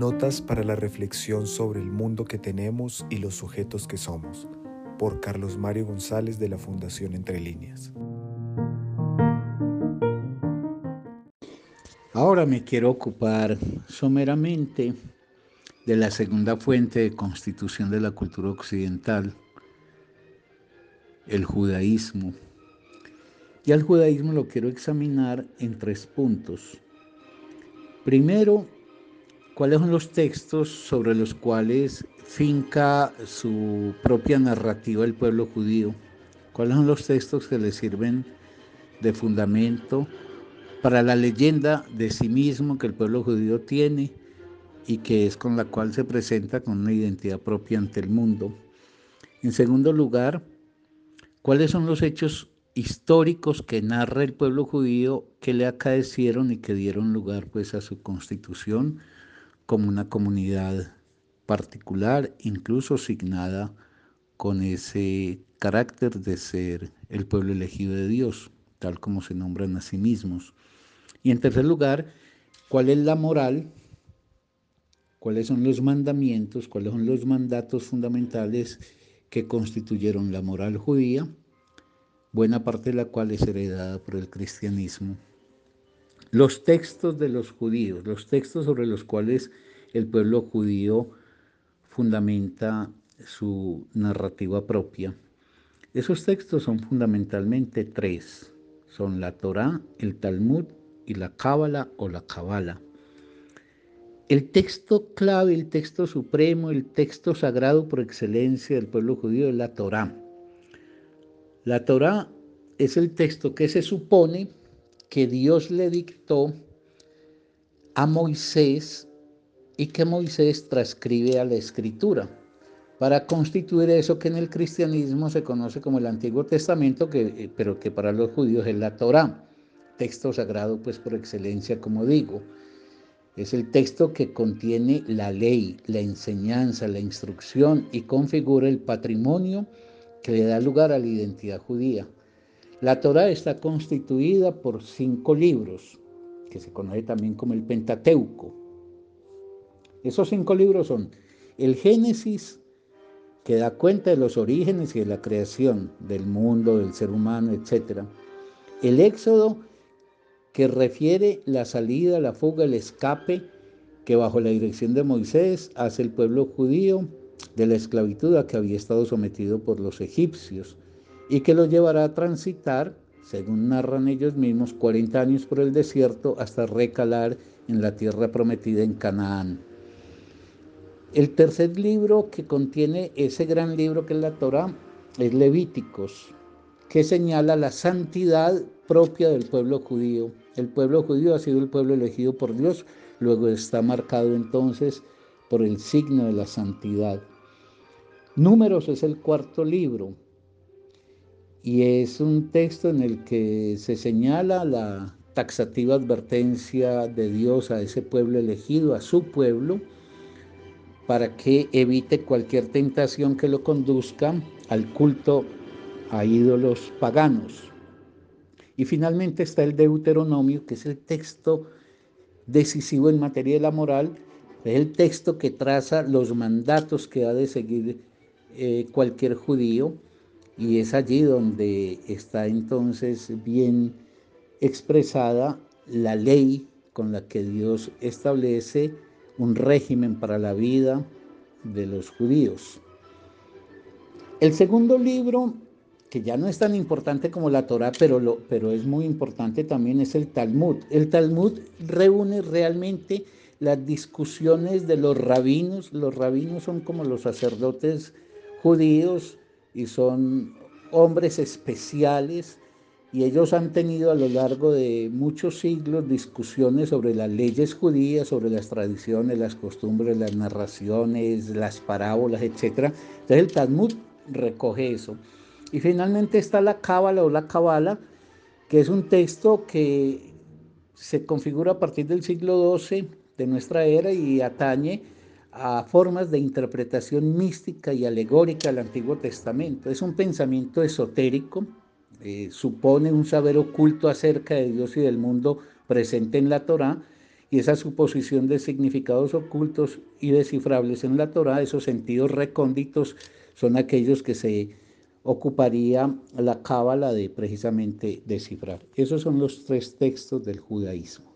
Notas para la reflexión sobre el mundo que tenemos y los sujetos que somos, por Carlos Mario González de la Fundación Entre Líneas. Ahora me quiero ocupar someramente de la segunda fuente de constitución de la cultura occidental, el judaísmo. Y al judaísmo lo quiero examinar en tres puntos. Primero, cuáles son los textos sobre los cuales finca su propia narrativa el pueblo judío, cuáles son los textos que le sirven de fundamento para la leyenda de sí mismo que el pueblo judío tiene y que es con la cual se presenta con una identidad propia ante el mundo. En segundo lugar, cuáles son los hechos históricos que narra el pueblo judío que le acaecieron y que dieron lugar pues a su constitución como una comunidad particular, incluso signada con ese carácter de ser el pueblo elegido de Dios, tal como se nombran a sí mismos. Y en tercer lugar, ¿cuál es la moral? ¿Cuáles son los mandamientos? ¿Cuáles son los mandatos fundamentales que constituyeron la moral judía? Buena parte de la cual es heredada por el cristianismo. Los textos de los judíos, los textos sobre los cuales el pueblo judío fundamenta su narrativa propia. Esos textos son fundamentalmente tres. Son la Torá, el Talmud y la Cábala o la Kabbalah. El texto clave, el texto supremo, el texto sagrado por excelencia del pueblo judío es la Torá. La Torá es el texto que se supone que Dios le dictó a Moisés y que Moisés transcribe a la escritura para constituir eso que en el cristianismo se conoce como el Antiguo Testamento, que, eh, pero que para los judíos es la Torá texto sagrado pues por excelencia, como digo. Es el texto que contiene la ley, la enseñanza, la instrucción y configura el patrimonio que le da lugar a la identidad judía. La Torah está constituida por cinco libros, que se conoce también como el Pentateuco. Esos cinco libros son el Génesis, que da cuenta de los orígenes y de la creación del mundo, del ser humano, etc. El Éxodo, que refiere la salida, la fuga, el escape que bajo la dirección de Moisés hace el pueblo judío de la esclavitud a que había estado sometido por los egipcios y que lo llevará a transitar, según narran ellos mismos, 40 años por el desierto hasta recalar en la tierra prometida en Canaán. El tercer libro que contiene ese gran libro que es la Torah es Levíticos, que señala la santidad propia del pueblo judío. El pueblo judío ha sido el pueblo elegido por Dios, luego está marcado entonces por el signo de la santidad. Números es el cuarto libro y es un texto en el que se señala la taxativa advertencia de Dios a ese pueblo elegido, a su pueblo, para que evite cualquier tentación que lo conduzca al culto a ídolos paganos. Y finalmente está el Deuteronomio, que es el texto decisivo en materia de la moral, es el texto que traza los mandatos que ha de seguir eh, cualquier judío, y es allí donde está entonces bien expresada la ley con la que Dios establece un régimen para la vida de los judíos. El segundo libro que ya no es tan importante como la Torah, pero, lo, pero es muy importante también, es el Talmud. El Talmud reúne realmente las discusiones de los rabinos. Los rabinos son como los sacerdotes judíos y son hombres especiales y ellos han tenido a lo largo de muchos siglos discusiones sobre las leyes judías, sobre las tradiciones, las costumbres, las narraciones, las parábolas, etc. Entonces el Talmud recoge eso. Y finalmente está la Cábala o la Cabala, que es un texto que se configura a partir del siglo XII de nuestra era y atañe a formas de interpretación mística y alegórica del Antiguo Testamento. Es un pensamiento esotérico, eh, supone un saber oculto acerca de Dios y del mundo presente en la Torá y esa suposición de significados ocultos y descifrables en la Torah, esos sentidos recónditos, son aquellos que se ocuparía la cábala de precisamente descifrar. Esos son los tres textos del judaísmo.